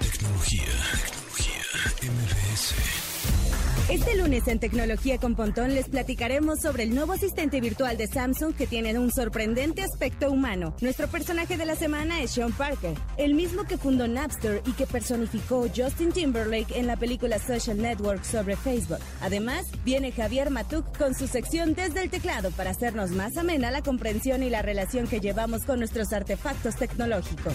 Tecnología. Tecnología. MBS. Este lunes en Tecnología con Pontón les platicaremos sobre el nuevo asistente virtual de Samsung que tiene un sorprendente aspecto humano. Nuestro personaje de la semana es Sean Parker, el mismo que fundó Napster y que personificó Justin Timberlake en la película Social Network sobre Facebook. Además, viene Javier Matuk con su sección desde el teclado para hacernos más amena la comprensión y la relación que llevamos con nuestros artefactos tecnológicos.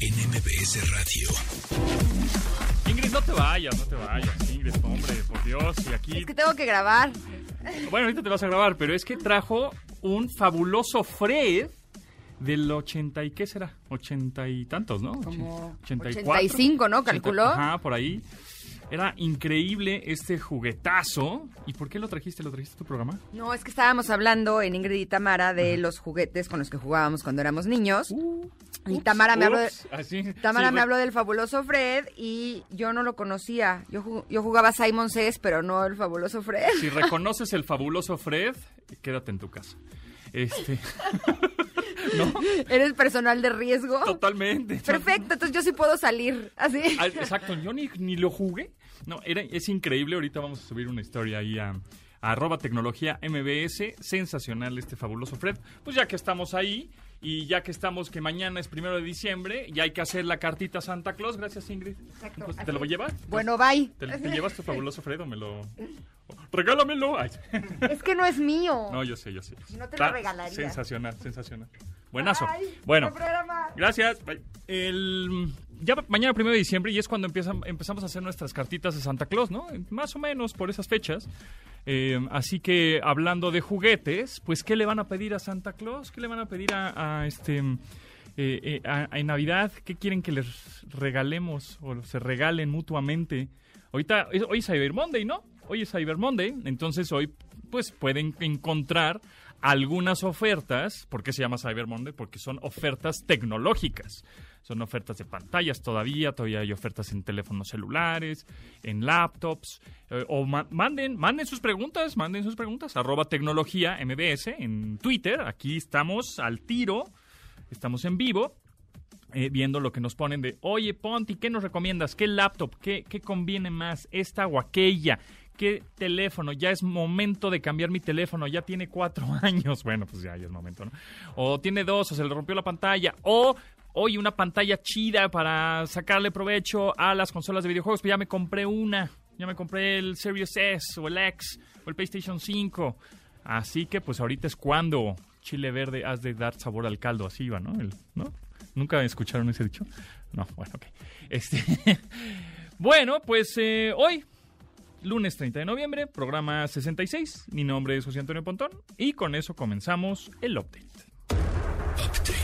en MBS Radio. Ingrid, no te vayas, no te vayas, Ingrid, hombre, por Dios. Y aquí, Es que tengo que grabar. bueno, ahorita te vas a grabar, pero es que trajo un fabuloso Fred del 80 y qué será, 80 y tantos, ¿no? Como 84. 85, ¿no? Calculó. Ajá, por ahí. Era increíble este juguetazo. ¿Y por qué lo trajiste? ¿Lo trajiste a tu programa? No, es que estábamos hablando en Ingrid y Tamara de los juguetes con los que jugábamos cuando éramos niños. Y Tamara me habló de, Ups, así, Tamara sí, me habló del fabuloso Fred y yo no lo conocía. Yo, yo jugaba Simon Says, pero no el fabuloso Fred. Si reconoces el fabuloso Fred, quédate en tu casa. Este. ¿No? Eres personal de riesgo. Totalmente. Perfecto, entonces yo sí puedo salir. Así. Ah, Exacto, yo ni, ni lo jugué. No, era, es increíble. Ahorita vamos a subir una historia ahí a, a arroba tecnología MBS. Sensacional este fabuloso Fred. Pues ya que estamos ahí y ya que estamos que mañana es primero de diciembre, ya hay que hacer la cartita a Santa Claus. Gracias, Ingrid. Pues, ¿Te lo voy a llevar? Bueno, bye. ¿Te, te llevas tu fabuloso Fred o me lo...? Regálamelo. Ay. Es que no es mío. No, yo sé, yo sé. No te lo regalaría. Sensacional, sensacional. Buenazo. Bye. Bueno. Buen programa. Gracias. Bye. El, ya mañana primero de diciembre y es cuando empezamos a hacer nuestras cartitas de Santa Claus, ¿no? Más o menos por esas fechas. Eh, así que hablando de juguetes, pues ¿qué le van a pedir a Santa Claus? ¿Qué le van a pedir a, este eh, eh, en Navidad? ¿Qué quieren que les regalemos o se regalen mutuamente? Ahorita hoy es Cyber Monday, ¿no? Hoy es Cyber Monday, entonces hoy pues pueden encontrar algunas ofertas. ¿Por qué se llama Cyber Monday? Porque son ofertas tecnológicas. Son ofertas de pantallas todavía, todavía hay ofertas en teléfonos celulares, en laptops. eh, o ma- manden, manden sus preguntas, manden sus preguntas. Arroba tecnología MBS en Twitter. Aquí estamos al tiro, estamos en vivo. eh, viendo lo que nos ponen de, oye, Ponti, ¿qué nos recomiendas? ¿Qué laptop? ¿Qué, qué conviene más? ¿Esta o aquella? ¿Qué teléfono? Ya es momento de cambiar mi teléfono, ya tiene cuatro años. Bueno, pues ya, ya es momento, ¿no? O tiene dos, o se le rompió la pantalla, o oye, una pantalla chida para sacarle provecho a las consolas de videojuegos, pues ya me compré una, ya me compré el Series S o el X o el PlayStation 5. Así que pues ahorita es cuando chile verde has de dar sabor al caldo, así va, ¿no? ¿No? ¿Nunca escucharon ese dicho? No, bueno, ok. Este, bueno, pues eh, hoy, lunes 30 de noviembre, programa 66. Mi nombre es José Antonio Pontón y con eso comenzamos el update. Update.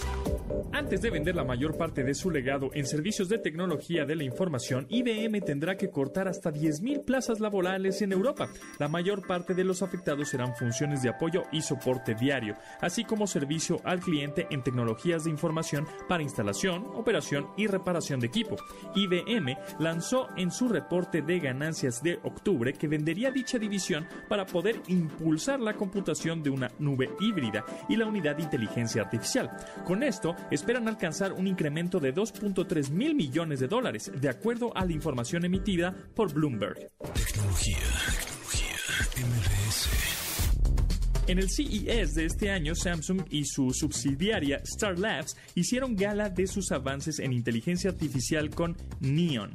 Antes de vender la mayor parte de su legado en servicios de tecnología de la información, IBM tendrá que cortar hasta 10.000 plazas laborales en Europa. La mayor parte de los afectados serán funciones de apoyo y soporte diario, así como servicio al cliente en tecnologías de información para instalación, operación y reparación de equipo. IBM lanzó en su reporte de ganancias de octubre que vendería dicha división para poder impulsar la computación de una nube híbrida y la unidad de inteligencia artificial. Con esto, esperan alcanzar un incremento de 2.3 mil millones de dólares, de acuerdo a la información emitida por Bloomberg. Tecnología. Tecnología. MBS. En el CES de este año, Samsung y su subsidiaria Star Labs hicieron gala de sus avances en inteligencia artificial con Neon.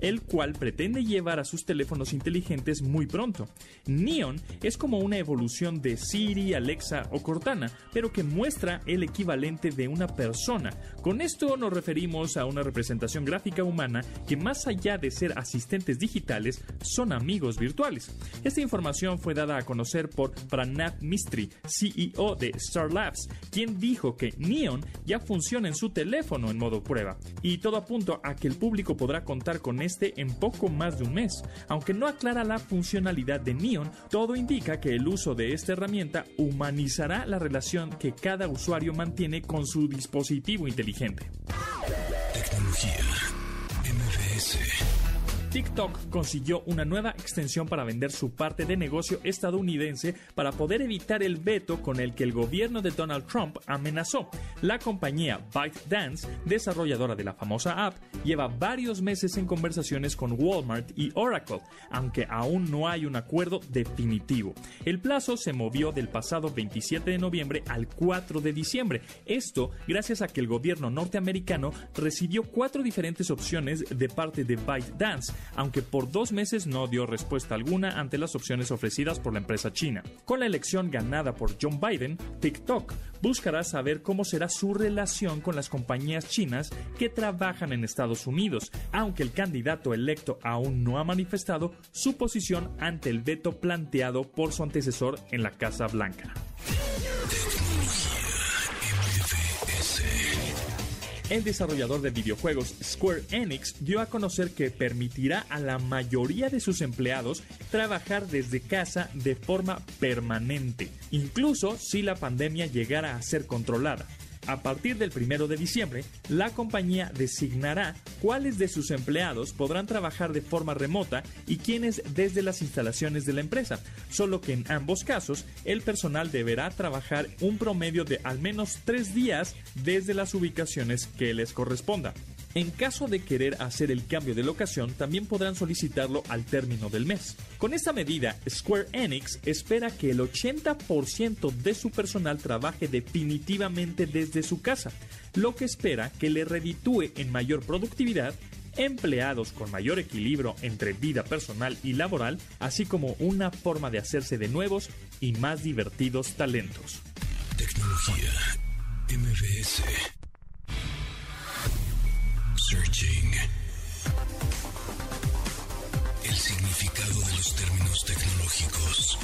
El cual pretende llevar a sus teléfonos inteligentes muy pronto. Neon es como una evolución de Siri, Alexa o Cortana, pero que muestra el equivalente de una persona. Con esto nos referimos a una representación gráfica humana que más allá de ser asistentes digitales, son amigos virtuales. Esta información fue dada a conocer por Pranav Mistry, CEO de Star Labs, quien dijo que Neon ya funciona en su teléfono en modo prueba. Y todo apunta a que el público podrá contar con este en poco más de un mes. Aunque no aclara la funcionalidad de Neon, todo indica que el uso de esta herramienta humanizará la relación que cada usuario mantiene con su dispositivo inteligente. Tecnología. MBS. TikTok consiguió una nueva extensión para vender su parte de negocio estadounidense para poder evitar el veto con el que el gobierno de Donald Trump amenazó. La compañía ByteDance, desarrolladora de la famosa app, lleva varios meses en conversaciones con Walmart y Oracle, aunque aún no hay un acuerdo definitivo. El plazo se movió del pasado 27 de noviembre al 4 de diciembre. Esto gracias a que el gobierno norteamericano recibió cuatro diferentes opciones de parte de ByteDance aunque por dos meses no dio respuesta alguna ante las opciones ofrecidas por la empresa china. Con la elección ganada por John Biden, TikTok buscará saber cómo será su relación con las compañías chinas que trabajan en Estados Unidos, aunque el candidato electo aún no ha manifestado su posición ante el veto planteado por su antecesor en la Casa Blanca. El desarrollador de videojuegos Square Enix dio a conocer que permitirá a la mayoría de sus empleados trabajar desde casa de forma permanente, incluso si la pandemia llegara a ser controlada. A partir del 1 de diciembre, la compañía designará cuáles de sus empleados podrán trabajar de forma remota y quiénes desde las instalaciones de la empresa, solo que en ambos casos el personal deberá trabajar un promedio de al menos tres días desde las ubicaciones que les corresponda. En caso de querer hacer el cambio de locación, también podrán solicitarlo al término del mes. Con esta medida, Square Enix espera que el 80% de su personal trabaje definitivamente desde su casa, lo que espera que le reditúe en mayor productividad empleados con mayor equilibrio entre vida personal y laboral, así como una forma de hacerse de nuevos y más divertidos talentos. Tecnología MBS Searching. El significado de los términos tecnológicos.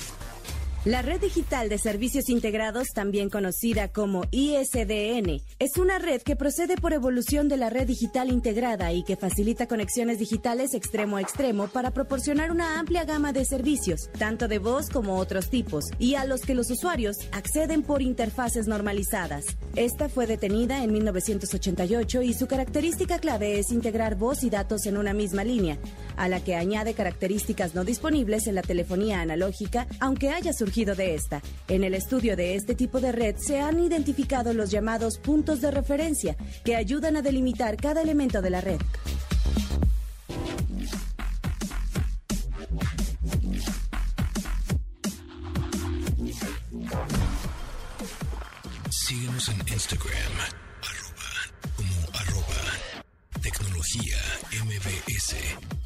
La Red Digital de Servicios Integrados, también conocida como ISDN, es una red que procede por evolución de la red digital integrada y que facilita conexiones digitales extremo a extremo para proporcionar una amplia gama de servicios, tanto de voz como otros tipos, y a los que los usuarios acceden por interfaces normalizadas. Esta fue detenida en 1988 y su característica clave es integrar voz y datos en una misma línea, a la que añade características no disponibles en la telefonía analógica, aunque haya surgido En el estudio de este tipo de red se han identificado los llamados puntos de referencia, que ayudan a delimitar cada elemento de la red. Síguenos en Instagram, arroba, como arroba, tecnología MBS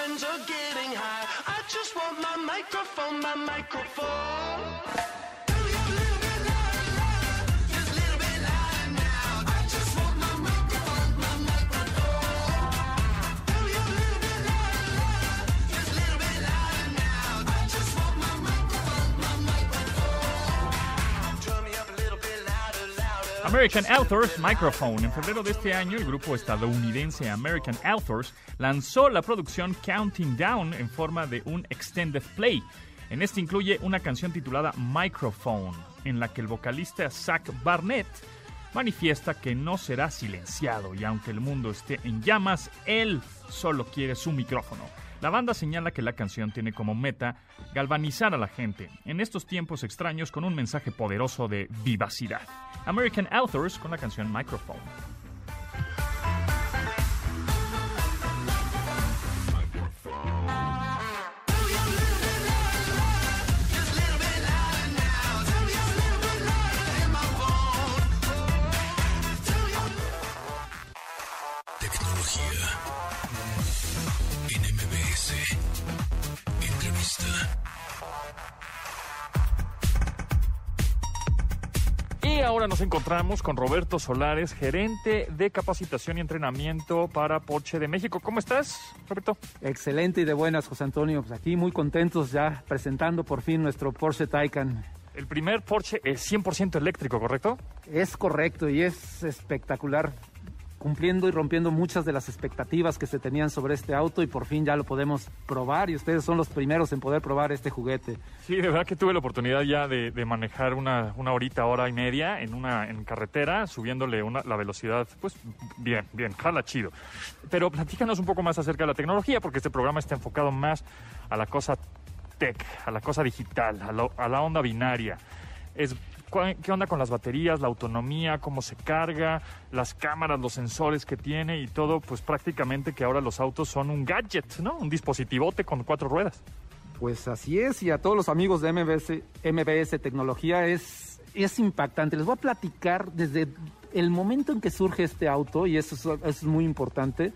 friends are getting high. I just want my microphone, my microphone. American Authors Microphone. En febrero de este año, el grupo estadounidense American Authors lanzó la producción Counting Down en forma de un extended play. En este incluye una canción titulada Microphone, en la que el vocalista Zach Barnett manifiesta que no será silenciado y aunque el mundo esté en llamas, él solo quiere su micrófono. La banda señala que la canción tiene como meta galvanizar a la gente en estos tiempos extraños con un mensaje poderoso de vivacidad. American Authors con la canción Microphone. Y ahora nos encontramos con Roberto Solares, gerente de capacitación y entrenamiento para Porsche de México. ¿Cómo estás, Roberto? Excelente y de buenas, José Antonio. Pues aquí muy contentos ya presentando por fin nuestro Porsche Taycan. El primer Porsche es 100% eléctrico, ¿correcto? Es correcto y es espectacular, cumpliendo y rompiendo muchas de las expectativas que se tenían sobre este auto y por fin ya lo podemos probar y ustedes son los primeros en poder probar este juguete. Sí, de verdad que tuve la oportunidad ya de, de manejar una, una horita, hora y media en una en carretera, subiéndole una, la velocidad, pues bien, bien, jala chido. Pero platícanos un poco más acerca de la tecnología, porque este programa está enfocado más a la cosa tech, a la cosa digital, a, lo- a la onda binaria. Es, ¿cuál- ¿Qué onda con las baterías, la autonomía, cómo se carga, las cámaras, los sensores que tiene y todo? Pues prácticamente que ahora los autos son un gadget, ¿no? Un dispositivote con cuatro ruedas. Pues así es y a todos los amigos de MBS, Tecnología es, es impactante. Les voy a platicar desde el momento en que surge este auto y eso es, eso es muy importante.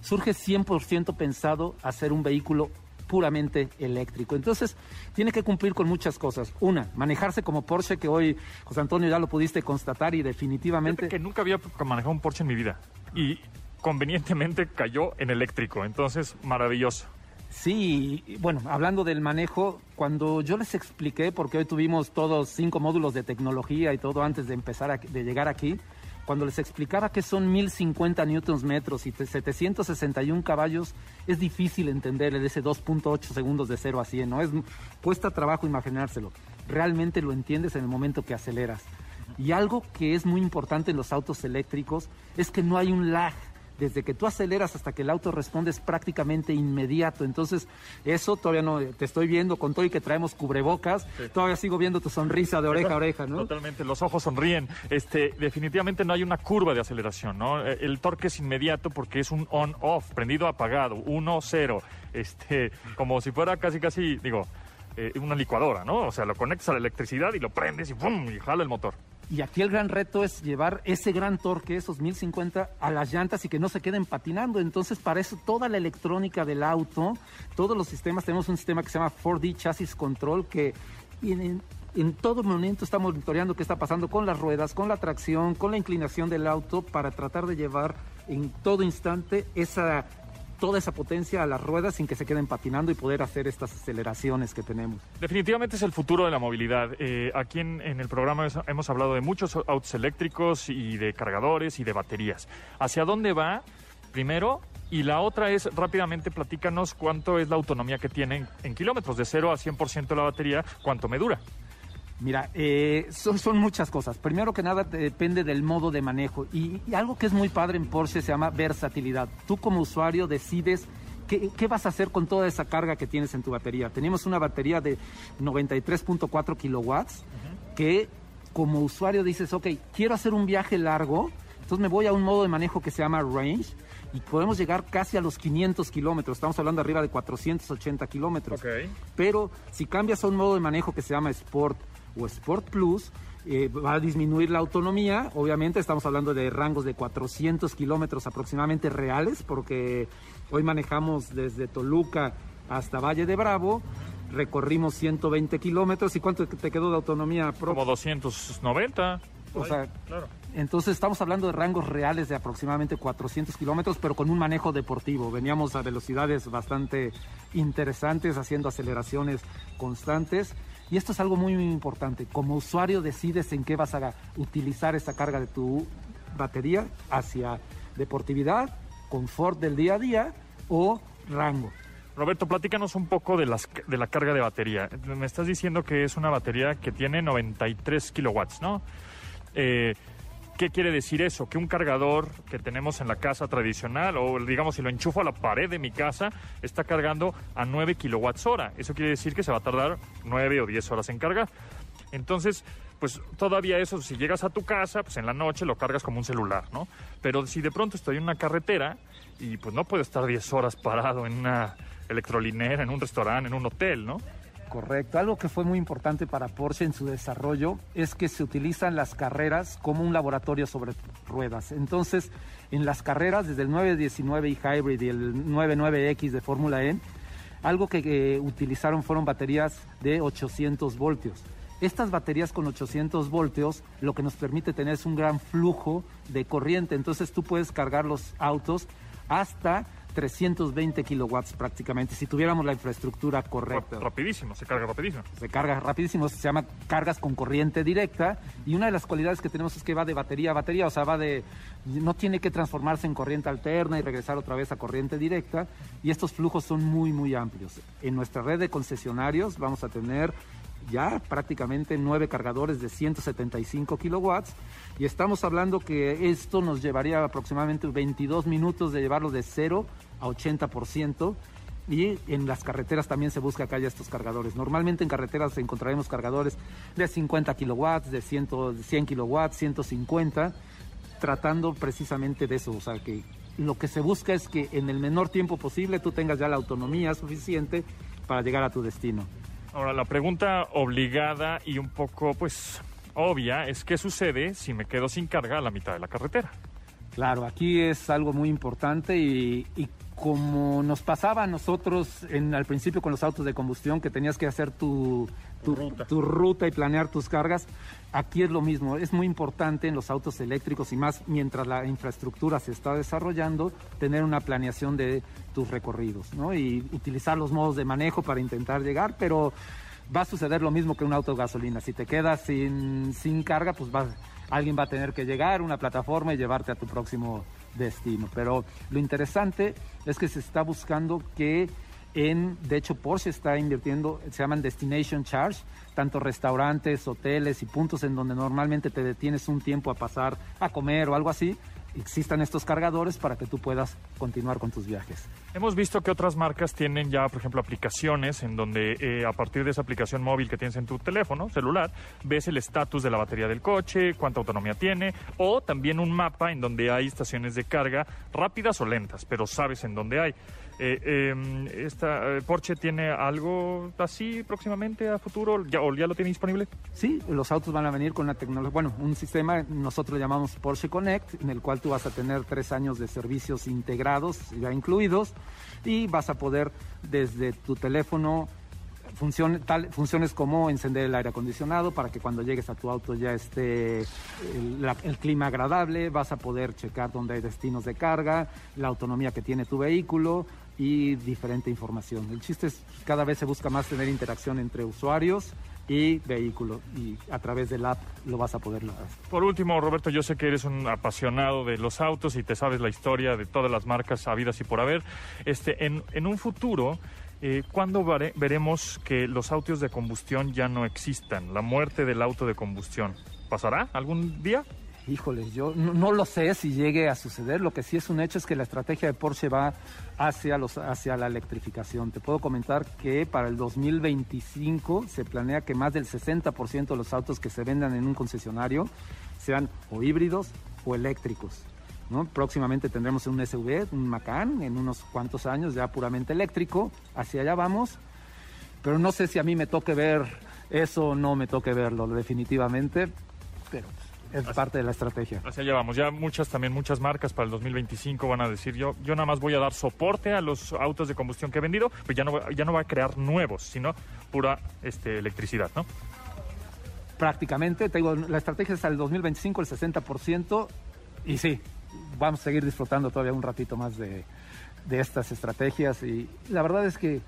Surge 100% pensado a ser un vehículo puramente eléctrico. Entonces, tiene que cumplir con muchas cosas. Una, manejarse como Porsche, que hoy, José Antonio, ya lo pudiste constatar y definitivamente... Fíjate que nunca había manejado un Porsche en mi vida. Y convenientemente cayó en eléctrico. Entonces, maravilloso. Sí, bueno, hablando del manejo, cuando yo les expliqué, porque hoy tuvimos todos cinco módulos de tecnología y todo antes de empezar a- de llegar aquí, cuando les explicaba que son 1050 newtons metros y te- 761 caballos, es difícil entender ese 2.8 segundos de 0 a 100, ¿no? Es, cuesta trabajo imaginárselo. Realmente lo entiendes en el momento que aceleras. Y algo que es muy importante en los autos eléctricos es que no hay un lag. Desde que tú aceleras hasta que el auto responde es prácticamente inmediato. Entonces, eso todavía no te estoy viendo con todo y que traemos cubrebocas. Todavía sigo viendo tu sonrisa de oreja a oreja, ¿no? Totalmente, los ojos sonríen. Este, definitivamente no hay una curva de aceleración, ¿no? Eh, El torque es inmediato porque es un on-off, prendido apagado, 1-0. Este, como si fuera casi, casi, digo, eh, una licuadora, ¿no? O sea, lo conectas a la electricidad y lo prendes y ¡pum! y jala el motor. Y aquí el gran reto es llevar ese gran torque, esos 1050, a las llantas y que no se queden patinando. Entonces, para eso toda la electrónica del auto, todos los sistemas, tenemos un sistema que se llama 4D Chassis Control que en, en todo momento está monitoreando qué está pasando con las ruedas, con la tracción, con la inclinación del auto para tratar de llevar en todo instante esa toda esa potencia a las ruedas sin que se queden patinando y poder hacer estas aceleraciones que tenemos. Definitivamente es el futuro de la movilidad. Eh, aquí en, en el programa hemos hablado de muchos autos eléctricos y de cargadores y de baterías. ¿Hacia dónde va? Primero. Y la otra es, rápidamente, platícanos cuánto es la autonomía que tienen en kilómetros, de 0 a 100% la batería, cuánto me dura. Mira, eh, son, son muchas cosas. Primero que nada depende del modo de manejo. Y, y algo que es muy padre en Porsche se llama versatilidad. Tú como usuario decides qué, qué vas a hacer con toda esa carga que tienes en tu batería. Tenemos una batería de 93.4 kilowatts que como usuario dices, ok, quiero hacer un viaje largo, entonces me voy a un modo de manejo que se llama range y podemos llegar casi a los 500 kilómetros. Estamos hablando arriba de 480 kilómetros. Pero si cambias a un modo de manejo que se llama Sport o Sport Plus, eh, va a disminuir la autonomía. Obviamente estamos hablando de rangos de 400 kilómetros aproximadamente reales, porque hoy manejamos desde Toluca hasta Valle de Bravo, recorrimos 120 kilómetros. ¿Y cuánto te quedó de autonomía? pro- Como 290. O sea, claro. entonces estamos hablando de rangos reales de aproximadamente 400 kilómetros, pero con un manejo deportivo. Veníamos a velocidades bastante interesantes, haciendo aceleraciones constantes. Y esto es algo muy, muy importante. Como usuario decides en qué vas a utilizar esa carga de tu batería hacia deportividad, confort del día a día o rango. Roberto, platícanos un poco de, las, de la carga de batería. Me estás diciendo que es una batería que tiene 93 kilowatts, ¿no? Eh, ¿Qué quiere decir eso? Que un cargador que tenemos en la casa tradicional, o digamos si lo enchufo a la pared de mi casa, está cargando a 9 kilowatts hora. Eso quiere decir que se va a tardar 9 o 10 horas en cargar. Entonces, pues todavía eso, si llegas a tu casa, pues en la noche lo cargas como un celular, ¿no? Pero si de pronto estoy en una carretera y pues no puedo estar 10 horas parado en una electrolinera, en un restaurante, en un hotel, ¿no? Correcto. Algo que fue muy importante para Porsche en su desarrollo es que se utilizan las carreras como un laboratorio sobre ruedas. Entonces, en las carreras, desde el 919 y Hybrid y el 99X de Fórmula E, algo que eh, utilizaron fueron baterías de 800 voltios. Estas baterías con 800 voltios lo que nos permite tener es un gran flujo de corriente. Entonces tú puedes cargar los autos hasta 320 kilowatts prácticamente, si tuviéramos la infraestructura correcta. Rap- Rapidísimo, se carga rapidísimo. Se carga rapidísimo, se llama cargas con corriente directa y una de las cualidades que tenemos es que va de batería a batería, o sea, va de no tiene que transformarse en corriente alterna y regresar otra vez a corriente directa y estos flujos son muy muy amplios. En nuestra red de concesionarios vamos a tener ya prácticamente nueve cargadores de 175 kilowatts y estamos hablando que esto nos llevaría aproximadamente 22 minutos de llevarlo de 0 a 80% y en las carreteras también se busca que haya estos cargadores. Normalmente en carreteras encontraremos cargadores de 50 kilowatts, de 100, de 100 kilowatts, 150, tratando precisamente de eso. O sea, que lo que se busca es que en el menor tiempo posible tú tengas ya la autonomía suficiente para llegar a tu destino. Ahora, la pregunta obligada y un poco, pues, obvia es qué sucede si me quedo sin carga a la mitad de la carretera. Claro, aquí es algo muy importante y, y como nos pasaba a nosotros en, al principio con los autos de combustión, que tenías que hacer tu, tu, Ruta. tu ruta y planear tus cargas, aquí es lo mismo. Es muy importante en los autos eléctricos y más mientras la infraestructura se está desarrollando, tener una planeación de tus recorridos ¿no? y utilizar los modos de manejo para intentar llegar, pero va a suceder lo mismo que un auto de gasolina. Si te quedas sin, sin carga, pues va, alguien va a tener que llegar una plataforma y llevarte a tu próximo destino. Pero lo interesante es que se está buscando que en, de hecho Porsche está invirtiendo, se llaman Destination Charge, tanto restaurantes, hoteles y puntos en donde normalmente te detienes un tiempo a pasar a comer o algo así, existan estos cargadores para que tú puedas continuar con tus viajes. Hemos visto que otras marcas tienen ya, por ejemplo, aplicaciones en donde eh, a partir de esa aplicación móvil que tienes en tu teléfono celular, ves el estatus de la batería del coche, cuánta autonomía tiene, o también un mapa en donde hay estaciones de carga rápidas o lentas, pero sabes en dónde hay. Eh, eh, esta, eh, ¿Porsche tiene algo así próximamente a futuro? ¿Ya, ¿O ya lo tiene disponible? Sí, los autos van a venir con una tecnología, bueno, un sistema, nosotros llamamos Porsche Connect, en el cual tú vas a tener tres años de servicios integrados, ya incluidos, y vas a poder desde tu teléfono tal- funciones como encender el aire acondicionado para que cuando llegues a tu auto ya esté el, la- el clima agradable, vas a poder checar dónde hay destinos de carga, la autonomía que tiene tu vehículo y diferente información. El chiste es cada vez se busca más tener interacción entre usuarios y vehículo y a través del app lo vas a poder lograr. Por último, Roberto, yo sé que eres un apasionado de los autos y te sabes la historia de todas las marcas habidas y por haber. Este, en, en un futuro, eh, ¿cuándo vare- veremos que los autos de combustión ya no existan? La muerte del auto de combustión. ¿Pasará algún día? Híjoles, yo no, lo sé si llegue a suceder. Lo que sí es un hecho es que la estrategia de Porsche va hacia, los, hacia la electrificación. Te puedo comentar que para el 2025 se planea que más del 60% de los autos que se vendan en un concesionario sean o híbridos o eléctricos. ¿no? Próximamente tendremos un SUV, un Macan, en unos cuantos años ya puramente eléctrico. Hacia allá vamos. Pero no sé si a mí me toque ver eso o no me toque verlo, definitivamente. Pero es parte de la estrategia. Hacia allá vamos. Ya muchas también, muchas marcas para el 2025 van a decir, yo, yo nada más voy a dar soporte a los autos de combustión que he vendido, pues ya no, ya no va a crear nuevos, sino pura este, electricidad, ¿no? prácticamente. Te digo, la estrategia es al 2025 el 60% y sí, vamos a seguir disfrutando todavía un ratito más de, de estas estrategias y la verdad es que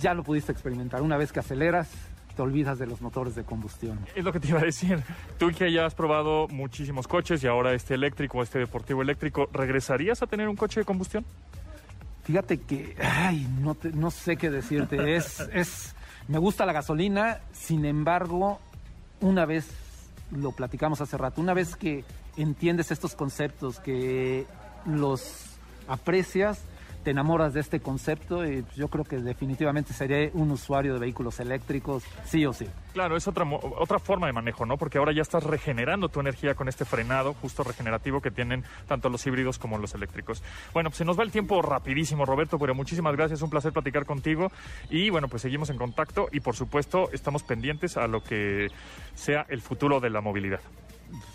ya lo pudiste experimentar. Una vez que aceleras, te olvidas de los motores de combustión. Es lo que te iba a decir. Tú que ya has probado muchísimos coches y ahora este eléctrico, este deportivo eléctrico, ¿regresarías a tener un coche de combustión? Fíjate que, ay, no, te- no sé qué decirte. Es, es, me gusta la gasolina, sin embargo, una vez, lo platicamos hace rato, una vez que entiendes estos conceptos, que los aprecias, te enamoras de este concepto y yo creo que definitivamente seré un usuario de vehículos eléctricos, sí o sí. Claro, es otra, otra forma de manejo, ¿no? Porque ahora ya estás regenerando tu energía con este frenado justo regenerativo que tienen tanto los híbridos como los eléctricos. Bueno, pues se nos va el tiempo rapidísimo, Roberto, pero muchísimas gracias, un placer platicar contigo y bueno, pues seguimos en contacto y por supuesto estamos pendientes a lo que sea el futuro de la movilidad.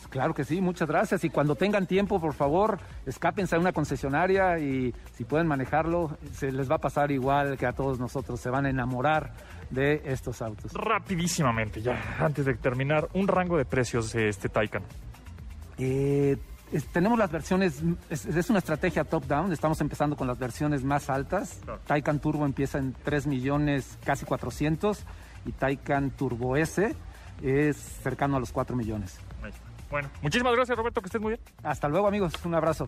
Claro que sí, muchas gracias. Y cuando tengan tiempo, por favor, escápense a una concesionaria y si pueden manejarlo, se les va a pasar igual que a todos nosotros. Se van a enamorar de estos autos. Rapidísimamente, ya, antes de terminar, un rango de precios de este Taycan. Eh, es- tenemos las versiones, es, es una estrategia top-down, estamos empezando con las versiones más altas. Claro. Taycan Turbo empieza en 3 millones, casi 400, y Taycan Turbo S es cercano a los 4 millones. Bueno, muchísimas gracias, Roberto, que estés muy bien. Hasta luego amigos, un abrazo.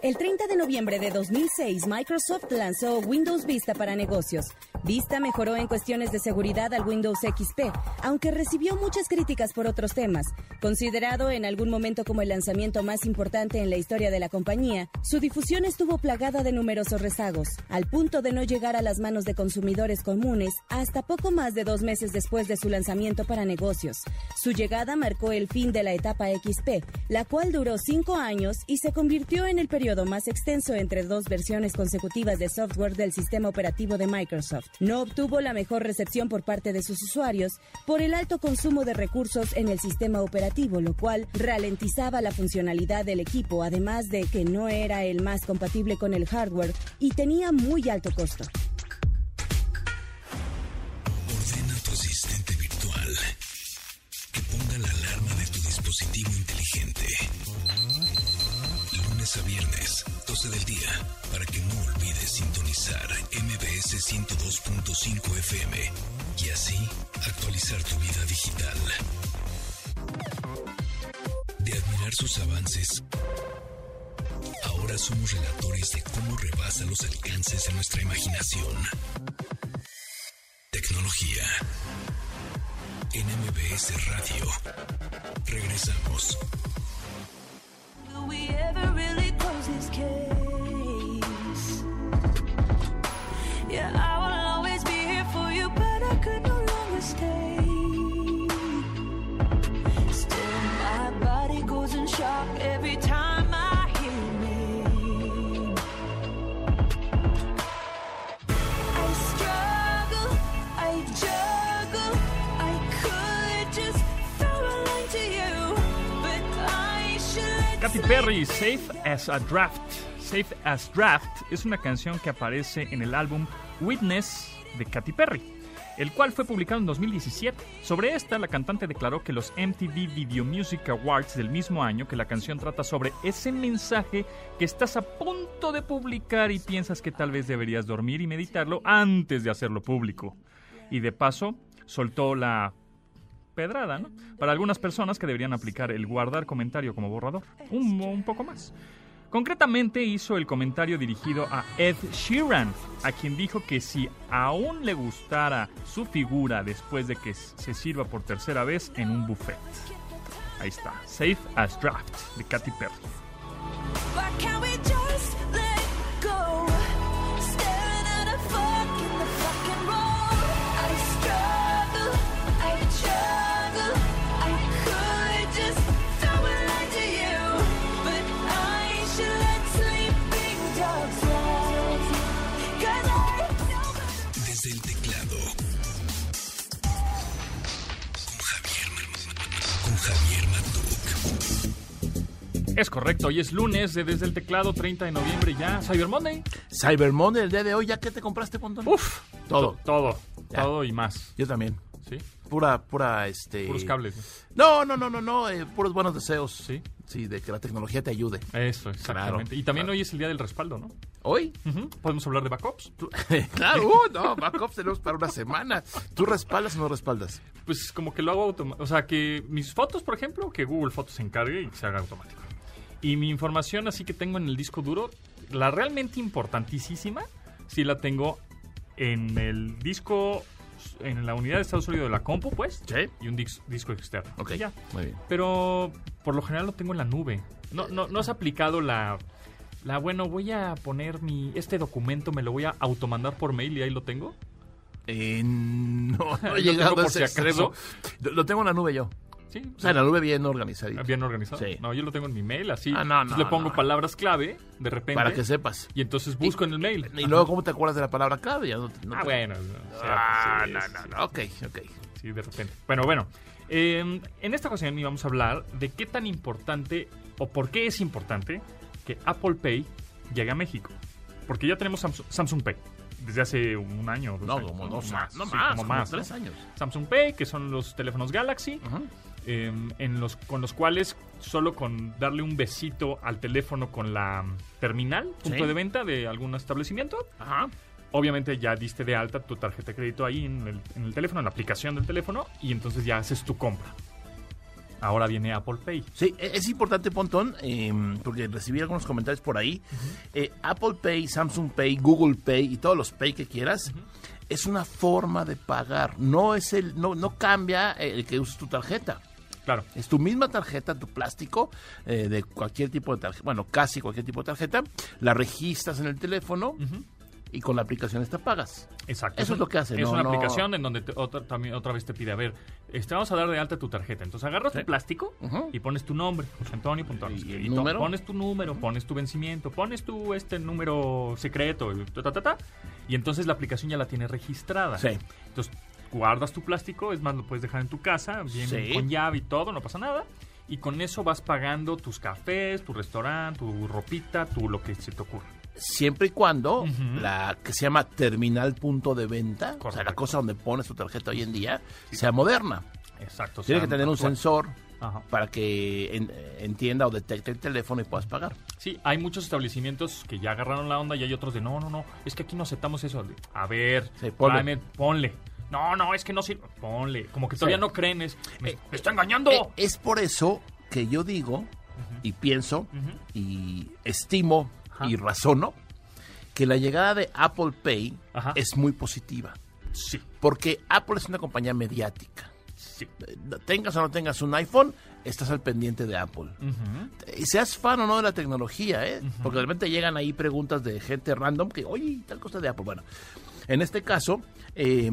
El 30 de noviembre de 2006, Microsoft lanzó Windows Vista para negocios. Vista mejoró en cuestiones de seguridad al Windows XP, aunque recibió muchas críticas por otros temas. Considerado en algún momento como el lanzamiento más importante en la historia de la compañía, su difusión estuvo plagada de numerosos rezagos, al punto de no llegar a las manos de consumidores comunes hasta poco más de dos meses después de su lanzamiento para negocios. Su llegada marcó el fin de la etapa XP, la cual duró cinco años y se convirtió en el periodo más extenso entre dos versiones consecutivas de software del sistema operativo de Microsoft. No obtuvo la mejor recepción por parte de sus usuarios por el alto consumo de recursos en el sistema operativo, lo cual ralentizaba la funcionalidad del equipo, además de que no era el más compatible con el hardware y tenía muy alto costo. 12 del día, para que no olvides sintonizar MBS 102.5 FM y así actualizar tu vida digital. De admirar sus avances, ahora somos relatores de cómo rebasa los alcances de nuestra imaginación. Tecnología. En MBS Radio. Regresamos. Will we ever really close this case? Katy Perry, Safe as a Draft. Safe as Draft es una canción que aparece en el álbum Witness de Katy Perry, el cual fue publicado en 2017. Sobre esta, la cantante declaró que los MTV Video Music Awards del mismo año, que la canción trata sobre ese mensaje que estás a punto de publicar y piensas que tal vez deberías dormir y meditarlo antes de hacerlo público. Y de paso, soltó la pedrada, ¿no? Para algunas personas que deberían aplicar el guardar comentario como borrador. Un, un poco más. Concretamente hizo el comentario dirigido a Ed Sheeran, a quien dijo que si aún le gustara su figura después de que se sirva por tercera vez en un buffet. Ahí está, Safe as Draft de Katy Perry. Es correcto, hoy es lunes de Desde el Teclado, 30 de noviembre ya. Cyber Monday. Cyber Monday, el día de hoy, ¿ya qué te compraste, Pontón? Uf, Todo. to- todo, Ya. todo y más. Yo también. ¿Sí? Pura, pura, este... Puros cables. No, no, no, no, no, eh, puros buenos deseos. Sí. Sí, de que la tecnología te ayude. Eso, exactamente. y también hoy es el día del respaldo, ¿no? ¿Hoy? Podemos hablar de backups. Claro, uh, no, backups tenemos para una semana. ¿Tú respaldas o no respaldas? Pues como que lo hago automático. O sea, que mis fotos, por ejemplo, que Google Fotos se encargue y se haga automático. Y mi información así que tengo en el disco duro, la realmente importantísima, sí la tengo en el disco, en la unidad de estado sólido de la compu, pues. Sí. Y un dis- disco externo. Ok, ya. muy bien. Pero por lo general lo tengo en la nube. No, no, no has aplicado la, la, bueno, voy a poner mi, este documento, me lo voy a automandar por mail y ahí lo tengo. Eh, no, no he llegado a ese si extremo. lo tengo en la nube yo. Sí. O sea, la nube bien organizadito. Bien organizado. Sí. No, yo lo tengo en mi mail, así. Ah, no, Entonces no, le pongo no. palabras clave, de repente. Para que sepas. Y entonces busco en el mail. Y luego, ¿cómo te acuerdas de la palabra clave? Ya no, no Ah, te- bueno. o sea, Ah, sí, no, sí, no, sí, no. Ok, ok. Sí, de repente. Bueno, bueno. eh, en esta ocasión íbamos a hablar de qué tan importante o por qué es importante que Apple Pay llegue a México. Porque ya tenemos Samsung, Samsung Pay desde hace un año. dos No, años, como dos más. No Sí, más, como como más, tres años. Samsung Pay, que son los teléfonos Galaxy, Ajá. Eh, en los, con los cuales solo con darle un besito al teléfono con la terminal, punto Sí. de venta de algún establecimiento, Ajá. obviamente ya diste de alta tu tarjeta de crédito ahí en el, en el teléfono, en la aplicación del teléfono, y entonces ya haces tu compra. Ahora viene Apple Pay. Sí, e- es importante, Pontón, eh, porque recibí algunos comentarios por ahí. Eh, Apple Pay, Samsung Pay, Google Pay y todos los Pay que quieras, es una forma de pagar. No es el, no, no cambia el que uses tu tarjeta. Claro. Es tu misma tarjeta, tu plástico, eh, de cualquier tipo de tarjeta, bueno, casi cualquier tipo de tarjeta, la registras en el teléfono y con la aplicación esta pagas. Exacto. Eso es lo que hace, Es no- una no- aplicación en donde te- otra, también otra vez te pide, a ver, este, vamos a dar de alta tu tarjeta. Entonces agarras tu plástico y pones tu nombre, José Antonio, punto, Y el número. Pones tu número, pones tu vencimiento, pones tu este número secreto, y, ta, ta, ta, ta, y entonces la aplicación ya la tiene registrada. Sí. Entonces guardas tu plástico, es más, lo puedes dejar en tu casa, bien Sí. con llave y todo, no pasa nada. Y con eso vas pagando tus cafés, tu restaurante, tu ropita, tu lo que se te ocurra. Siempre y cuando la que se llama terminal punto de venta, o sea, la cosa donde pones tu tarjeta hoy en día, sea moderna. Exacto. Tiene que tener un actual. sensor Ajá. para que en- entienda o detecte el teléfono y puedas pagar. Sí, hay muchos establecimientos que ya agarraron la onda y hay otros de no, no, no, es que aquí no aceptamos eso. A ver, Sí, ponle. tráeme, ponle. No, no, es que no sirve. Ponle. Como que todavía Sí. no creen, es, me, Eh, me está engañando. Eh, es por eso que yo digo y pienso y estimo Ajá. y razono que la llegada de Apple Pay Ajá. es muy positiva. Sí, Porque Apple es una compañía mediática. sí. Eh, Tengas o no tengas un iPhone, estás al pendiente de Apple. Y seas fan o no de la tecnología, ¿eh? Porque de repente llegan ahí preguntas de gente random que, oye, tal cosa de Apple. Bueno, en este caso, eh,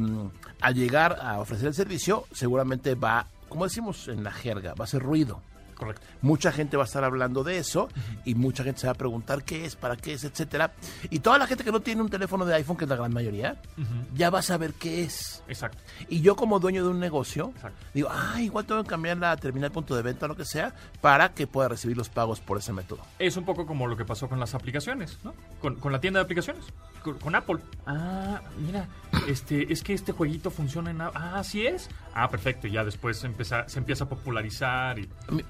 al llegar a ofrecer el servicio, seguramente va, como decimos en la jerga, va a ser ruido. Correcto. Mucha gente va a estar hablando de eso y mucha gente se va a preguntar qué es, para qué es, etcétera. Y toda la gente que no tiene un teléfono de iPhone, que es la gran mayoría, ya va a saber qué es. Exacto. Y yo como dueño de un negocio, Exacto. digo, ah, igual tengo que cambiar la terminal punto de venta o lo que sea para que pueda recibir los pagos por ese método. Es un poco como lo que pasó con las aplicaciones, ¿no? Con, con la tienda de aplicaciones, con, con Apple. Ah, mira, este, es que este jueguito funciona en... Ah, ¿sí es? Ah, perfecto, y ya después se empieza, se empieza a popularizar y... Mi-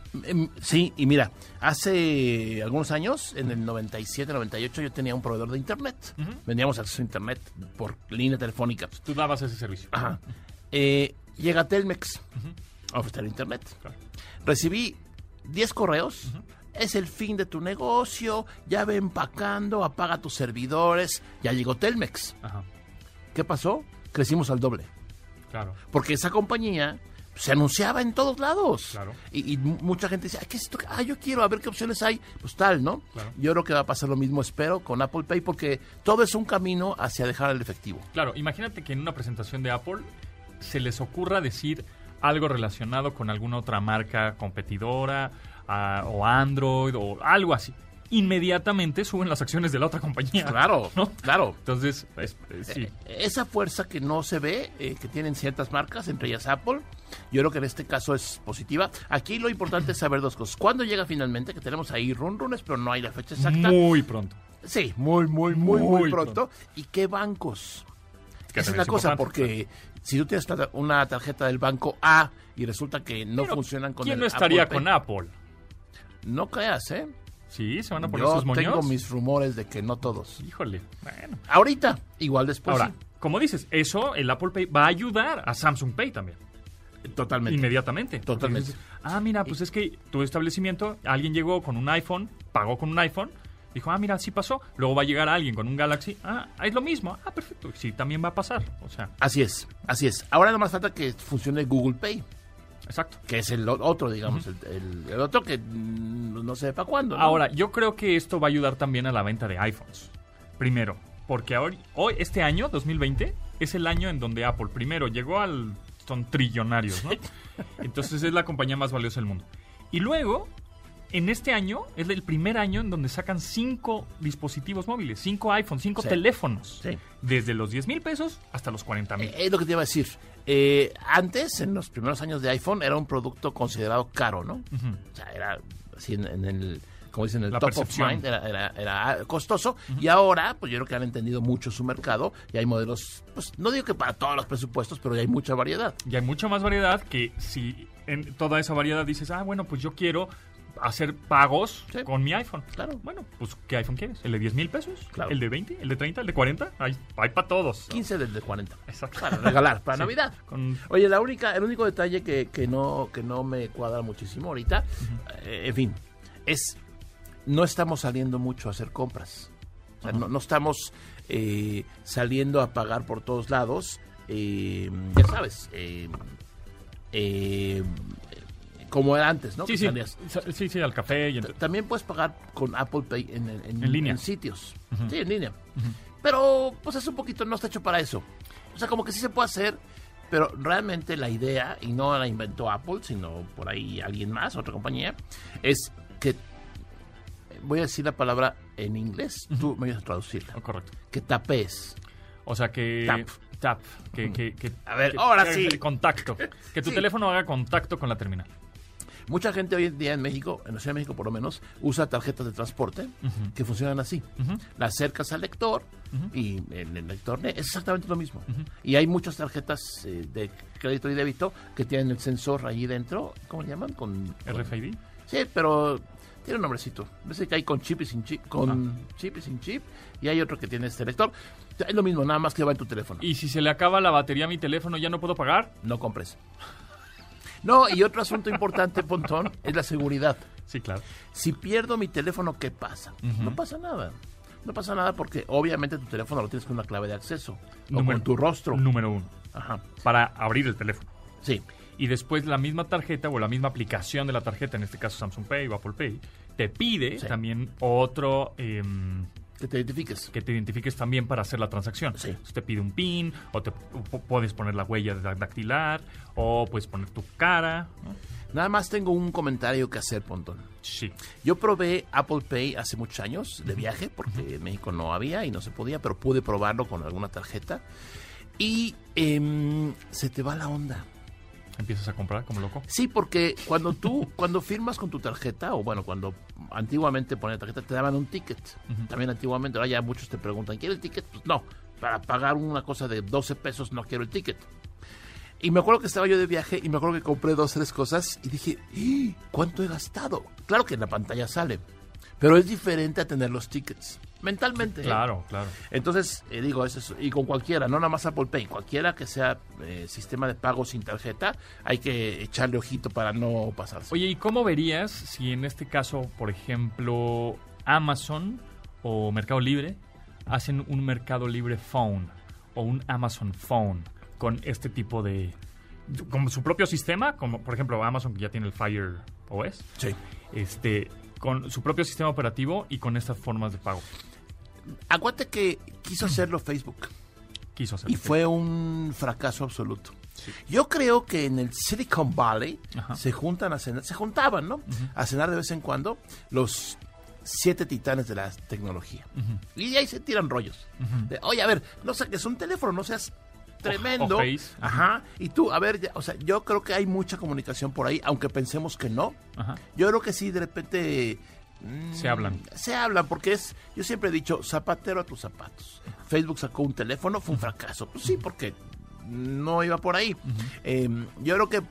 Sí, y mira, hace algunos años, en el 97, 98, yo tenía un proveedor de internet. Ujú. Vendíamos acceso a internet por línea telefónica. Tú dabas ese servicio. Ajá. Eh, llega Telmex a ofrecer internet. Claro. Recibí 10 correos. Es el fin de tu negocio, ya ve empacando, apaga tus servidores. Ya llegó Telmex. Ajá, ¿Qué pasó? Crecimos al doble. claro. Porque esa compañía se anunciaba en todos lados. Claro. Y, y mu- mucha gente dice, "Ay, ¿qué es esto? Ah, yo quiero, a ver qué opciones hay. Pues tal, ¿no? Claro. Yo creo que va a pasar lo mismo, espero, con Apple Pay, porque todo es un camino hacia dejar el efectivo. Claro, imagínate que en una presentación de Apple se les ocurra decir algo relacionado con alguna otra marca competidora ah, o Android o algo así. Inmediatamente suben las acciones de la otra compañía. Claro, ¿no? claro. Entonces, es- es- sí. Eh, Esa fuerza que no se ve, eh, que tienen ciertas marcas, entre ellas Apple, yo creo que en este caso es positiva. Aquí lo importante es saber dos cosas. ¿Cuándo llega finalmente? Que tenemos ahí run runes, pero no hay la fecha exacta. Muy pronto. Sí, muy, muy, muy, muy, Muy pronto. ¿Y qué bancos? Que Esa es la es cosa, porque si tú tienes una tarjeta del banco A y resulta que no Pero, funcionan con ¿Quién el no estaría Apple Pay, con Apple? No creas, ¿eh? Sí, se van a poner Yo sus moños. tengo mis rumores de que no todos. Híjole. Bueno. Ahorita, igual después Ahora, como dices, eso, el Apple Pay va a ayudar a Samsung Pay también. Totalmente. Inmediatamente. Totalmente. Dices, ah, mira, pues es que tu establecimiento, alguien llegó con un iPhone, pagó con un iPhone, dijo, ah, mira, sí pasó. Luego va a llegar alguien con un Galaxy, ah, es lo mismo. Ah, perfecto. Sí, también va a pasar. O sea, Así es, así es. Ahora nada más falta que funcione Google Pay, exacto. que es el otro, digamos, el, el- el otro que mm, no sé para cuándo. ¿no? Ahora, yo creo que esto va a ayudar también a la venta de iPhones. Primero, porque ahora, hoy, este año, 2020, es el año en donde Apple primero llegó al... Son trillonarios, ¿no? Entonces es la compañía más valiosa del mundo. Y luego, en este año, es el primer año en donde sacan cinco dispositivos móviles, cinco iPhones, cinco Sí. teléfonos. Sí. Desde los 10 mil pesos hasta los 40 mil. Eh, es lo que te iba a decir. Eh, antes, en los primeros años de iPhone, era un producto considerado caro, ¿no? O sea, era así en, en el, como dicen, el La top percepción. of mind, era, era- era costoso. Y ahora, pues yo creo que han entendido mucho su mercado y hay modelos, pues no digo que para todos los presupuestos, pero ya hay mucha variedad. Y hay mucha más variedad que si en toda esa variedad dices, ah, bueno, pues yo quiero hacer pagos Sí. con mi iPhone. Claro. Bueno, pues ¿qué iPhone quieres? ¿El de 10 mil pesos? Claro. ¿El de 20? ¿El de 30? ¿El de 40? Hay, hay para todos. 15 del de 40. Exacto. Para regalar, para Sí. Navidad. Con- Oye, la única, el único detalle que, que no, que no me cuadra muchísimo ahorita, eh, en fin, es no estamos saliendo mucho a hacer compras. O sea, no, no estamos eh, saliendo a pagar por todos lados. eh, ya sabes, eh, eh, como era antes, ¿no? Sí, sí. Sí, sí, al café y También puedes pagar con Apple Pay en, en- En línea. en sitios. Sí, en línea. Pero, pues es un poquito, no está hecho para eso. O sea, como que sí se puede hacer, pero realmente la idea, y no la inventó Apple, sino por ahí alguien más, otra compañía, es que, voy a decir la palabra en inglés, tú me ayudas a traducirla, oh, correcto. que tapes. O sea que... Tap. Tap. Que, que, que- A ver, que- ahora sí. contacto. Que tu Sí. teléfono haga contacto con la terminal. Mucha gente hoy en día en México, en la Ciudad de México por lo menos, usa tarjetas de transporte que funcionan así. La acercas al lector y el lector es exactamente lo mismo. Y hay muchas tarjetas eh, de crédito y débito que tienen el sensor ahí dentro. ¿Cómo le llaman? Con, con- RFID. Sí, pero tiene un nombrecito. Ves que hay con chip y sin chip, con chip y sin chip. Y hay otro que tiene este lector. Es lo mismo, nada más que va en tu teléfono. Y si se le acaba la batería a mi teléfono, ¿ya no puedo pagar? No compres. No, y otro asunto importante, Pontón, es la seguridad. Sí, claro. Si pierdo mi teléfono, ¿qué pasa? No pasa nada. No pasa nada porque obviamente tu teléfono lo tienes con una clave de acceso. o Número- con tu rostro. Número uno. Ajá. Para abrir el teléfono. Sí. y después la misma tarjeta o la misma aplicación de la tarjeta, en este caso Samsung Pay o Apple Pay, te pide Sí. también otro em, Que te identifiques. que te identifiques también para hacer la transacción. Sí. Entonces, te pide un PIN o te o puedes poner la huella da- dactilar o puedes poner tu cara. ¿no? Nada más tengo un comentario que hacer, Pontón. Sí. Yo probé Apple Pay hace muchos años de viaje, porque en México no había y no se podía, pero pude probarlo con alguna tarjeta. Y em, se te va la onda. Empiezas a comprar como loco. Sí, porque cuando tú, cuando firmas con tu tarjeta, o bueno, cuando antiguamente ponían tarjeta, te daban un ticket. También antiguamente, ahora ya muchos te preguntan, ¿quiere el ticket? Pues no, para pagar una cosa de 12 pesos no quiero el ticket. Y me acuerdo que estaba yo de viaje y me acuerdo que compré dos, tres cosas y dije, "¡Ah! ¿cuánto he gastado? Claro que en la pantalla sale, pero es diferente a tener los tickets, mentalmente. ¿eh? Claro, claro. Entonces, eh, digo, eso es- y con cualquiera, no nada más Apple Pay, cualquiera que sea eh, sistema de pago sin tarjeta, hay que echarle ojito para no pasarse. Oye, ¿y cómo verías si en este caso, por ejemplo, Amazon o Mercado Libre hacen un Mercado Libre Phone o un Amazon Phone con este tipo de... como su propio sistema, como por ejemplo Amazon que ya tiene el Fire OS, Sí. este, con su propio sistema operativo y con estas formas de pago. Acuérdate que quiso hacerlo Facebook Quiso hacer. y fue un fracaso absoluto. Yo creo que en el Silicon Valley Ajá. se juntan a cenar, se juntaban, ¿no? A cenar de vez en cuando los siete titanes de la tecnología. Y de ahí se tiran rollos. De, Oye, a ver, no saques un teléfono, no seas tremendo. o. Ajá. Y tú, a ver, ya- o sea, yo creo que hay mucha comunicación por ahí, aunque pensemos que no. Ajá. Yo creo que sí, de repente... mm, Se hablan. Se hablan, porque es, yo siempre he dicho, zapatero a tus zapatos. Facebook sacó un teléfono, fue un fracaso. Pues sí, porque no iba por ahí. Eh, yo creo que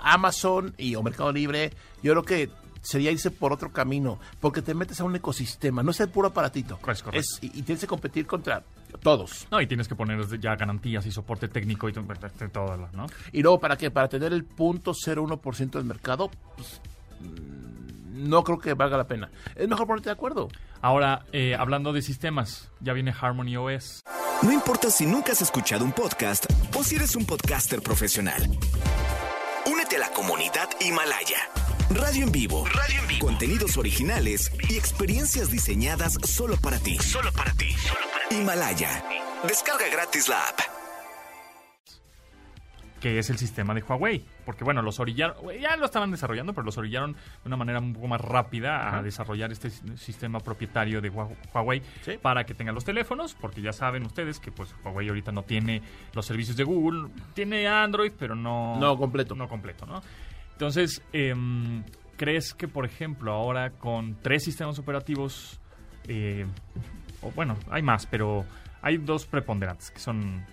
Amazon y o Mercado Libre, yo creo que sería irse por otro camino, porque te metes a un ecosistema, no es el puro aparatito. Es correcto. Es- y, y tienes que competir contra todos. No, y tienes que poner ya garantías y soporte técnico y todo, ¿no? Y luego, ¿para qué? Para tener el 0.01% del mercado, pues, mm, no creo que valga la pena. Es mejor ponerte de acuerdo. Ahora, eh, hablando de sistemas, ya viene Harmony OS. No importa si nunca has escuchado un podcast o si eres un podcaster profesional. Únete a la comunidad Himalaya. Radio en vivo. Radio en vivo. Contenidos originales y experiencias diseñadas solo para ti. Solo para ti. Himalaya. Descarga gratis la app. que es el sistema de Huawei. Porque bueno, los orillaron, ya lo estaban desarrollando, pero los orillaron de una manera un poco más rápida a desarrollar este sistema propietario de Hua- Huawei Sí. para que tengan los teléfonos, porque ya saben ustedes que pues Huawei ahorita no tiene los servicios de Google, tiene Android, pero no... No completo. No completo, ¿no? Entonces, em, ¿crees que por ejemplo ahora con tres sistemas operativos, eh, o bueno, hay más, pero hay dos preponderantes, que son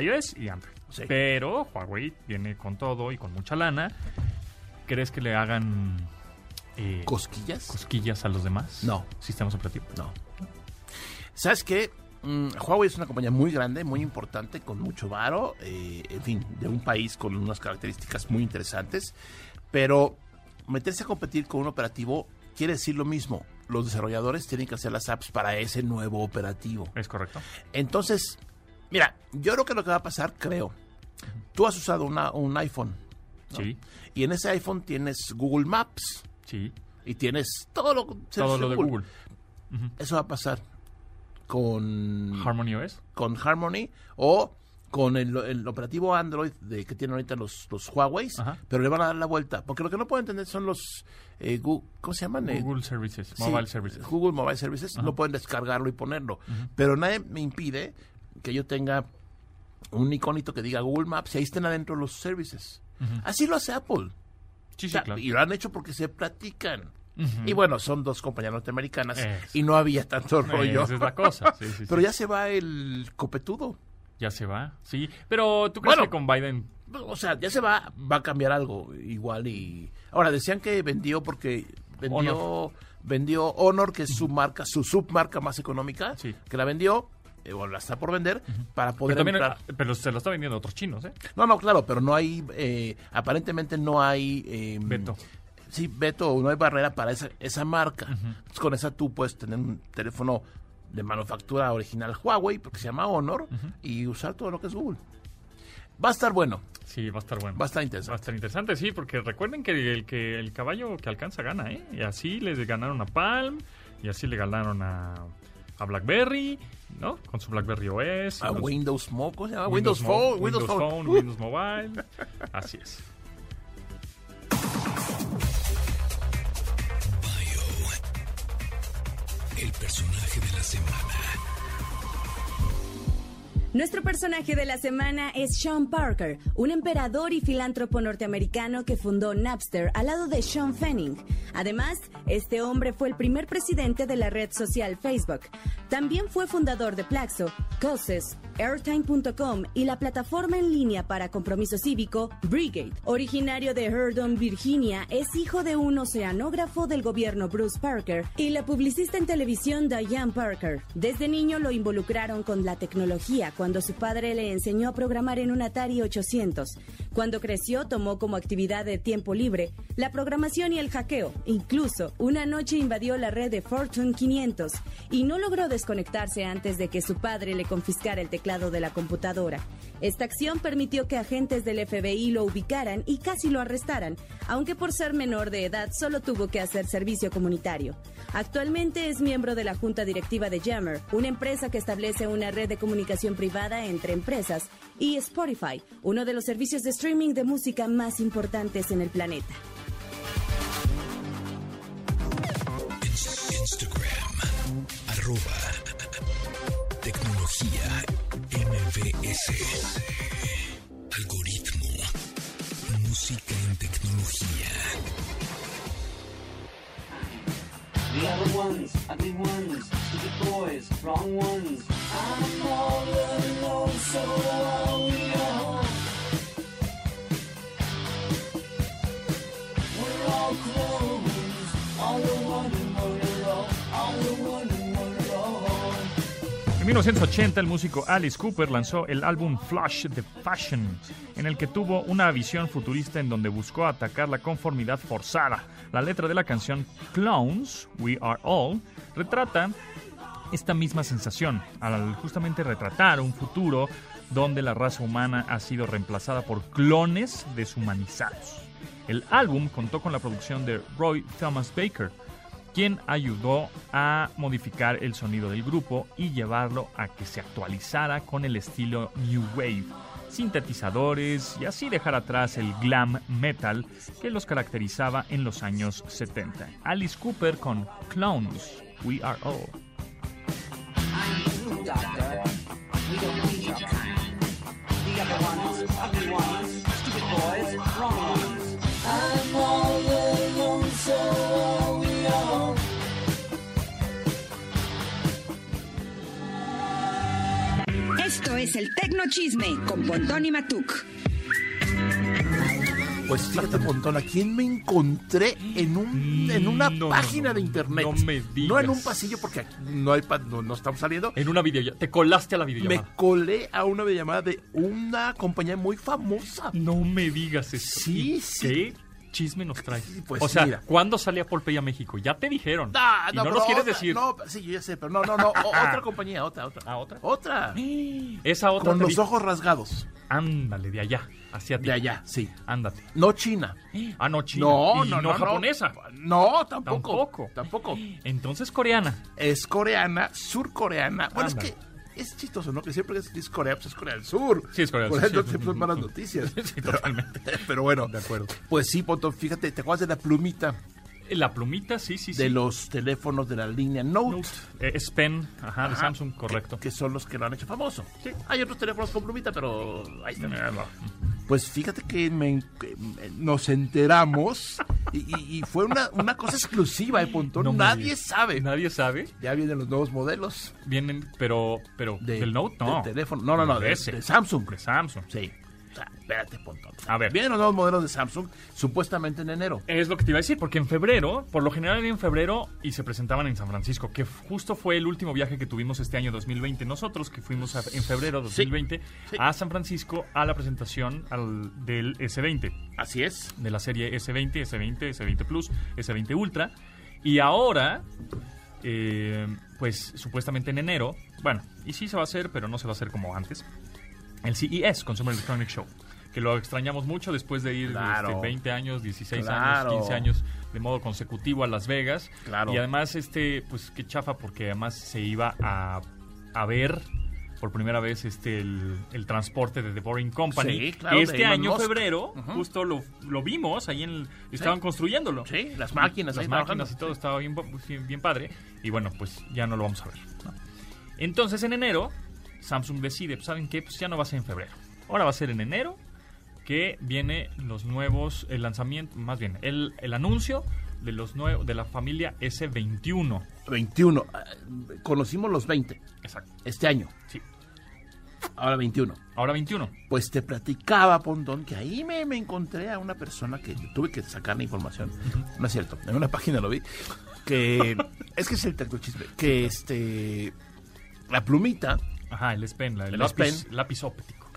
iOS y Android. Sí. Pero Huawei viene con todo y con mucha lana. ¿Crees que le hagan eh, ¿Cosquillas? cosquillas a los demás? No. Sistemas operativos. No. ¿Sabes qué? Mm, Huawei es una compañía muy grande, muy importante, con mucho varo, eh, en fin, de un país con unas características muy interesantes, pero meterse a competir con un operativo quiere decir lo mismo. Los desarrolladores tienen que hacer las apps para ese nuevo operativo. ¿Es correcto? Entonces, mira, yo creo que lo que va a pasar, creo, tú has usado una- un iPhone ¿no? Sí, y en ese iPhone tienes Google Maps sí. y tienes todo lo, Todo lo de Google. Eso va a pasar con Harmony OS. con Harmony o con el, el operativo Android de que tienen ahorita los, los Huawei, Ajá. pero le van a dar la vuelta. Porque lo que no puedo entender son los... eh, Gu- ¿Cómo se llaman? Eh, Google Services, sí, Mobile Services. Google Mobile Services. No pueden descargarlo y ponerlo. Pero nadie me impide que yo tenga un iconito que diga Google Maps y ahí estén adentro los services. Así lo hace Apple. Sí, O sí, sea, claro. Y lo han hecho porque se platican. Y bueno, son dos compañías norteamericanas y no había tanto rollo. Esa es la cosa. Sí, sí, sí. Pero ya se va el copetudo. Ya se va. Sí. Pero ¿tú crees Bueno. que con Biden O sea, ya se va, va a cambiar algo igual y... Ahora, decían que vendió porque vendió Honor. vendió Honor, que es su marca, su submarca más económica, Sí. que la vendió, eh, o la está por vender, para poder Pero, también, entrar. ah, pero se lo está vendiendo a otros chinos, ¿eh? No, no, claro, pero no hay, eh, aparentemente no hay... eh, Veto. Sí, veto, no hay barrera para esa, esa marca. Entonces, con esa tú puedes tener un teléfono de manufactura original Huawei, porque se llama Honor, y usar todo lo que es Google. Va a estar bueno, Sí, va a estar bueno. va a estar Va a interesante. estar interesante, sí, porque recuerden que el, que el caballo que alcanza gana, ¿eh? Y así les ganaron a Palm, y así le ganaron a, a BlackBerry, ¿no? Con su BlackBerry OS. A Windows Mo, ¿cómo se llama? Windows, Windows, Phone, Windows. Phone, Windows Mobile. Así es. Semana. Nuestro personaje de la semana es Sean Parker, un emperador y filántropo norteamericano que fundó Napster al lado de Sean Fanning. Además, este hombre fue el primer presidente de la red social Facebook. También fue fundador de Plaxo, Causes, Airtime.com y la plataforma en línea para compromiso cívico Brigade. Originario de Herdon, Virginia, es hijo de un oceanógrafo del gobierno Bruce Parker y la publicista en televisión Diane Parker. Desde niño lo involucraron con la tecnología cuando su padre le enseñó a programar en un Atari 800. Cuando creció tomó como actividad de tiempo libre la programación y el hackeo. Incluso una noche invadió la red de Fortune 500 y no logró desconectarse antes de que su padre le confiscara el teclado de la computadora. Esta acción permitió que agentes del FBI lo ubicaran y casi lo arrestaran, aunque por ser menor de edad solo tuvo que hacer servicio comunitario. Actualmente es miembro de la junta directiva de Jammer, una empresa que establece una red de comunicación privada entre empresas, y Spotify, uno de los servicios de streaming de música más importantes en el planeta. Instagram, arroba, tecnología MBS. Algoritmo. Música en tecnología. The other ones, ugly ones, stupid boys, wrong ones. I'm all alone, so. En 1980, el músico Alice Cooper lanzó el álbum Flush the Fashion, en el que tuvo una visión futurista en donde buscó atacar la conformidad forzada. La letra de la canción Clowns, We Are All, retrata esta misma sensación, al justamente retratar un futuro donde la raza humana ha sido reemplazada por clones deshumanizados. El álbum contó con la producción de Roy Thomas Baker, quien ayudó a modificar el sonido del grupo y llevarlo a que se actualizara con el estilo New Wave, sintetizadores y así dejar atrás el glam metal que los caracterizaba en los años 70. Alice Cooper con Clowns, We Are All. Es el Tecno Chisme con Pontón y Matuk. Pues fíjate, Pontón, ¿a quién me encontré en un en una no, no, página no, de internet? no me No digas. en un pasillo porque aquí no hay pa- no, no estamos saliendo. En una videollamada. Te colaste a la Me videollamada. colé a una videollamada de una compañía muy famosa. No me digas eso. Sí, ¿Y sí. ¿Qué chisme nos traes? Pues o sea, mira. ¿cuándo salía Polpey a México? Ya te dijeron. Ah, y no, pero nos quieres otra- decir. No, sí, yo ya sé, pero no, no, no. o- otra compañía, otra, otra. ¿A otra? Otra. Esa otra Con los dijo, ojos rasgados. Ándale, de allá, hacia ti. De allá, sí. Ándate. No China. Ah, no, china. No, Y no, no, no. japonesa. No, tampoco. Tampoco. Tampoco. Entonces coreana. Es coreana, surcoreana. Bueno, Ándale. es que es chistoso, ¿no? Que siempre que es Corea, pues es Corea del Sur. Sí, es Corea del Por Sur, eso sí. siempre son malas noticias. Sí, totalmente. Pero bueno. De acuerdo. Pues sí, Poto, fíjate, ¿te acuerdas de la plumita La plumita, sí, sí, sí. de los teléfonos de la línea Note? Note. Eh, es Pen, ajá, de. Samsung, correcto. Que, que son los que lo han hecho famoso. Sí. Hay otros teléfonos con plumita, pero ahí está. Eh, no. Pues fíjate que me- nos enteramos y, y- y fue una, una cosa exclusiva de Pontón. No Nadie sabe. Nadie sabe. Ya vienen los nuevos modelos Vienen, pero, pero de, del Note, no. de teléfono. No, no, no, de Samsung. De Samsung. Sí. O sea, espérate, Pontón. A ver. Vienen los nuevos modelos de Samsung supuestamente en enero. Es lo que te iba a decir, porque en febrero, por lo general en febrero, y se presentaban en San Francisco, que justo fue el último viaje que tuvimos este año 2020. Nosotros, que fuimos a- en febrero 2020 sí. a San Francisco a la presentación al- del S20, Así es. de la serie S20, S20, S20 Plus, S20 Ultra. Y ahora, eh, pues supuestamente en enero, bueno, y sí se va a hacer, pero no se va a hacer como antes, el CES, Consumer Electronic Show. Que lo extrañamos mucho después de ir Claro. este, 20 años, 16 Claro. años, 15 años de modo consecutivo a Las Vegas. Claro. Y además, este, pues qué chafa, porque además se iba a, a ver por primera vez este el, el transporte de The Boring Company. Sí, claro, este año, Musk. febrero, Ujú. justo lo, lo vimos ahí en el, estaban construyéndolo. Sí, las máquinas Las máquinas y todo estaba bien, bien, bien padre. Y bueno, pues ya no lo vamos a ver. ¿no? Entonces en enero, Samsung decide, pues ¿saben qué? Pues ya no va a ser en febrero. Ahora va a ser en enero que viene los nuevos, el lanzamiento, más bien, el, el anuncio de los nuevos, de la familia S21. 21. Ah, Conocimos los 20 Exacto. este año. Sí. Ahora 21. Ahora 21. Pues te platicaba, Pontón, que ahí me, me encontré a una persona que tuve que sacar la información. No es cierto, en una página lo vi. Que es que es el tecnochisme. Que este. La plumita, Ajá, el S Pen, la- el, lápiz, lápiz óptico,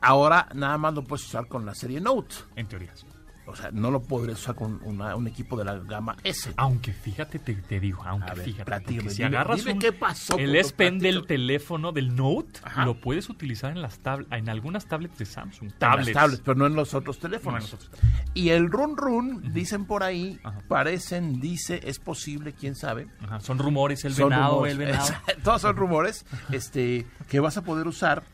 ahora nada más lo puedes usar con la serie Note. en teoría. sí. O sea, no lo podrías usar con una- un equipo de la gama S. Aunque fíjate, te, te digo, aunque ver, fíjate, si agarras dime un- qué pasó, el S Pen del teléfono del Note, Ajá. lo puedes utilizar en las tab- en algunas tablets de Samsung. En las Tablets. tablets, pero no en los otros No, teléfonos. en los otros Y el run run, dicen por ahí, Ajá. parecen, dice, es posible, quién sabe. Ajá, son rumores, el Son venado, rumores. el venado. Todos son rumores, este, que vas a poder usar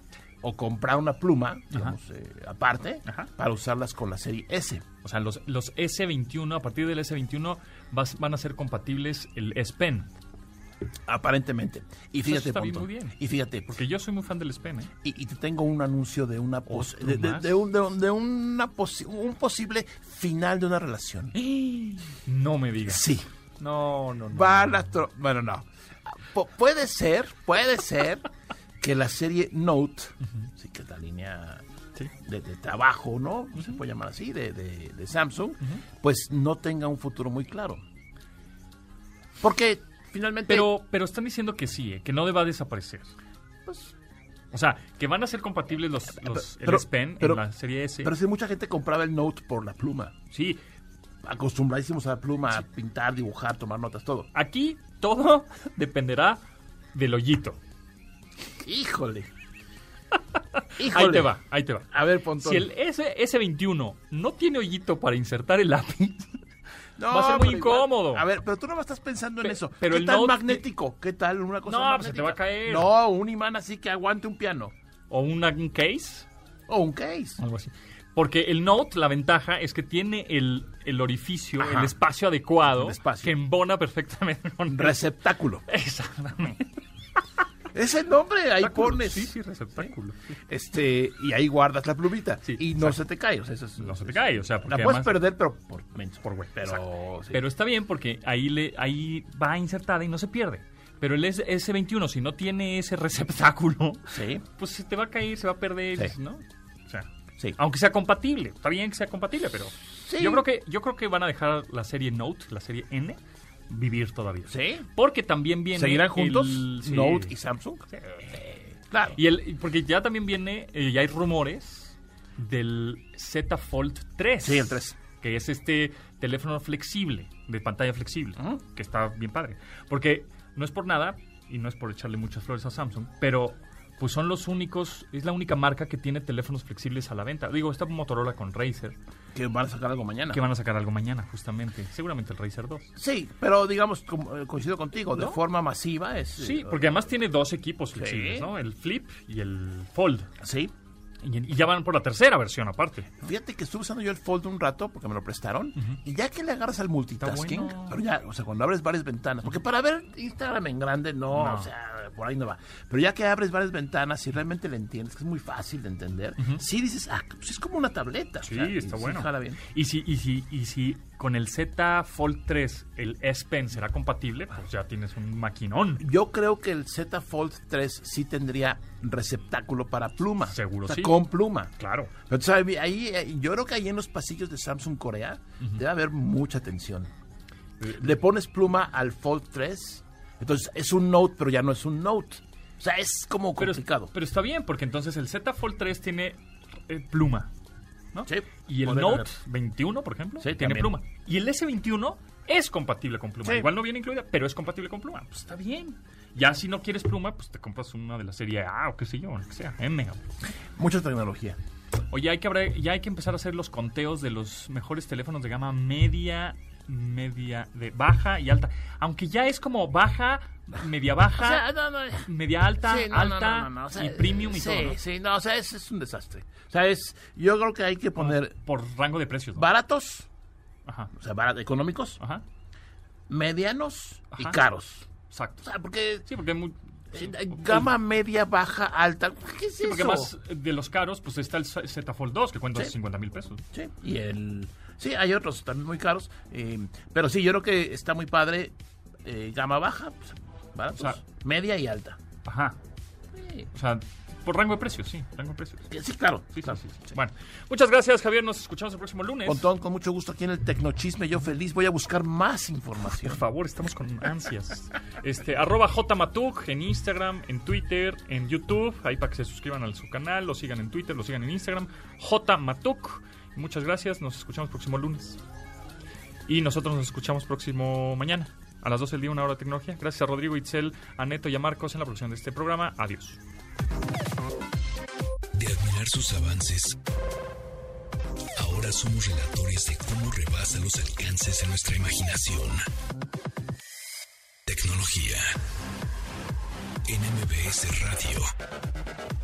o comprar una pluma, digamos, eh, aparte, Ajá. para usarlas con la serie S. O sea, los, los S21, a partir del S21 vas- van a ser compatibles el S Pen. Aparentemente. Y fíjate, está bien, Pontón, muy bien. Y fíjate, Porque yo soy muy fan del S Pen, ¿eh? y, y te tengo un anuncio de una pos- ¿Otro de, de- de un, de una posi- un posible final de una relación. No me digas. Sí. No, no, no. Van a tro- bueno, no. Pu- puede ser, puede ser que la serie Note, sí que es la línea Sí. de, de trabajo, ¿no? Se puede llamar así, de, de- de Samsung, pues no tenga un futuro muy claro. Porque finalmente... Pero, pero están diciendo que sí, ¿eh? que no va a desaparecer. pues, O sea, que van a ser compatibles los, los pero- el S Pen pero- en la serie S. pero si mucha gente compraba el Note por la pluma. sí, Acostumbradísimos a la pluma, a pintar, dibujar, tomar notas, todo. aquí todo dependerá del hoyito. Híjole. Ahí te va, ahí te va. A ver, Pontón. Si el S, S21 no tiene hoyito para insertar el lápiz, No, va a ser muy pero igual- incómodo. A ver, pero tú no estás pensando en Pe- eso. pero ¿Qué el tal Note- magnético? ¿Qué tal una cosa No, pues se te va a caer. No, un imán así que aguante un piano. o una, un case, O un case. algo así. Porque el Note, la ventaja es que tiene el, el orificio, Ajá. el espacio adecuado, El espacio. que embona perfectamente con Receptáculo. Exactamente. Ese nombre ahí pones. Sí, sí, receptáculo. Este, y ahí guardas la plumita. Sí, y no exacto. se te cae. O sea, eso es- No se te cae, o sea, porque La puedes además- perder, pero por menso. Por güey. Pero, exacto. sí. Pero está bien porque ahí, le, ahí va insertada y no se pierde. Pero el S- S21, si no tiene ese receptáculo, Sí. pues se te va a caer, se va a perder, Sí. ¿no? O sea, Sí. aunque sea compatible, está bien que sea compatible, pero yo creo que yo creo que van a dejar la serie Note, la serie N, vivir todavía. ¿Sí? Porque también viene ¿Seguirán juntos? el- sí. Note y Samsung. Sí. Claro. Y el, porque ya también viene, eh, ya hay rumores del Z Fold 3. Sí, el 3. Que es este teléfono flexible, de pantalla flexible, que está bien padre. Porque no es por nada, y no es por echarle muchas flores a Samsung, pero pues son los únicos, es la única marca que tiene teléfonos flexibles a la venta. Digo, está Motorola con Razer, Que van a sacar algo mañana. que van a sacar algo mañana, justamente. Seguramente el Razer 2. Sí, pero digamos, eh, coincido contigo, de forma masiva es... Sí, eh, porque además tiene dos equipos flexibles, Sí. ¿no? El Flip y el Fold. Sí. Y, y ya van por la tercera versión aparte. Fíjate que estuve usando yo el Fold un rato porque me lo prestaron. Y ya que le agarras al multitasking, bueno. pero ya, o sea, cuando abres varias ventanas, porque para ver Instagram en grande, no, No. o sea, por ahí no va. Pero ya que abres varias ventanas y realmente le entiendes, que es muy fácil de entender, sí dices, ah, pues es como una tableta. o Sí, y está bueno. jala bien. Y si, y si, y si con el Z Fold 3 el S Pen será compatible, pues ya tienes un maquinón. Yo creo que el Z Fold 3 sí tendría receptáculo para pluma. Seguro o sea, sí. Con pluma. Claro. Pero sabes, ahí, eh, yo creo que ahí en los pasillos de Samsung Corea debe haber mucha tensión. Le pones pluma al Fold 3, entonces es un Note, pero ya no es un Note. O sea, es como Pero, complicado. pero está bien, porque entonces el Z Fold 3 tiene eh, pluma. ¿No? Sí, Y el Note tener. 21, por ejemplo, Sí, tiene también. pluma. Y el S21 es compatible con pluma. Sí. Igual no viene incluida, pero es compatible con pluma. Pues está bien. Ya si no quieres pluma, pues te compras una de la serie A o qué sé yo, lo que sea, M. Mucha tecnología. Oye, hay que, ya hay que empezar a hacer los conteos de los mejores teléfonos de gama media, media, de baja y alta. Aunque ya es como baja, media baja, O sea, no, no, media alta, Sí, no, no, alta o sea, y premium y sí, todo, ¿no? Sí, no, o sea, es, es un desastre. O sea, es, yo creo que hay que poner Por rango de precios, baratos, Ajá, o sea, barat- económicos, ajá, medianos y caros. exacto. O sea, porque Sí, porque muy... eh, gama media, baja, alta, ¿qué es Sí, porque eso? más de los caros, pues está el Z Fold 2, que cuesta Sí. 50 mil pesos. Sí, y el... Sí, hay otros también muy caros, eh, pero sí, yo creo que está muy padre, eh, gama baja, pues, baratos, O sea- media y alta. Ajá. Sí, O sea, por rango de precios, sí, rango de precios. sí, claro. Sí, sí, claro. sí, sí. Bueno, muchas gracias, Javier. Nos escuchamos el próximo lunes. Pontón, con mucho gusto aquí en el Tecnochisme, yo feliz, voy a buscar más información. Por favor, estamos con ansias. Este, arroba jmatuk en Instagram, en Twitter, en YouTube, ahí para que se suscriban a su canal, lo sigan en Twitter, lo sigan en Instagram, jmatuk. Muchas gracias, nos escuchamos próximo lunes. Y nosotros nos escuchamos próximo mañana, a las 12 del día, una hora de tecnología. Gracias a Rodrigo, Itzel, a Neto y a Marcos en la producción de este programa. Adiós. De admirar sus avances, ahora somos relatores de cómo rebasa los alcances de nuestra imaginación. Tecnología. En MBS Radio.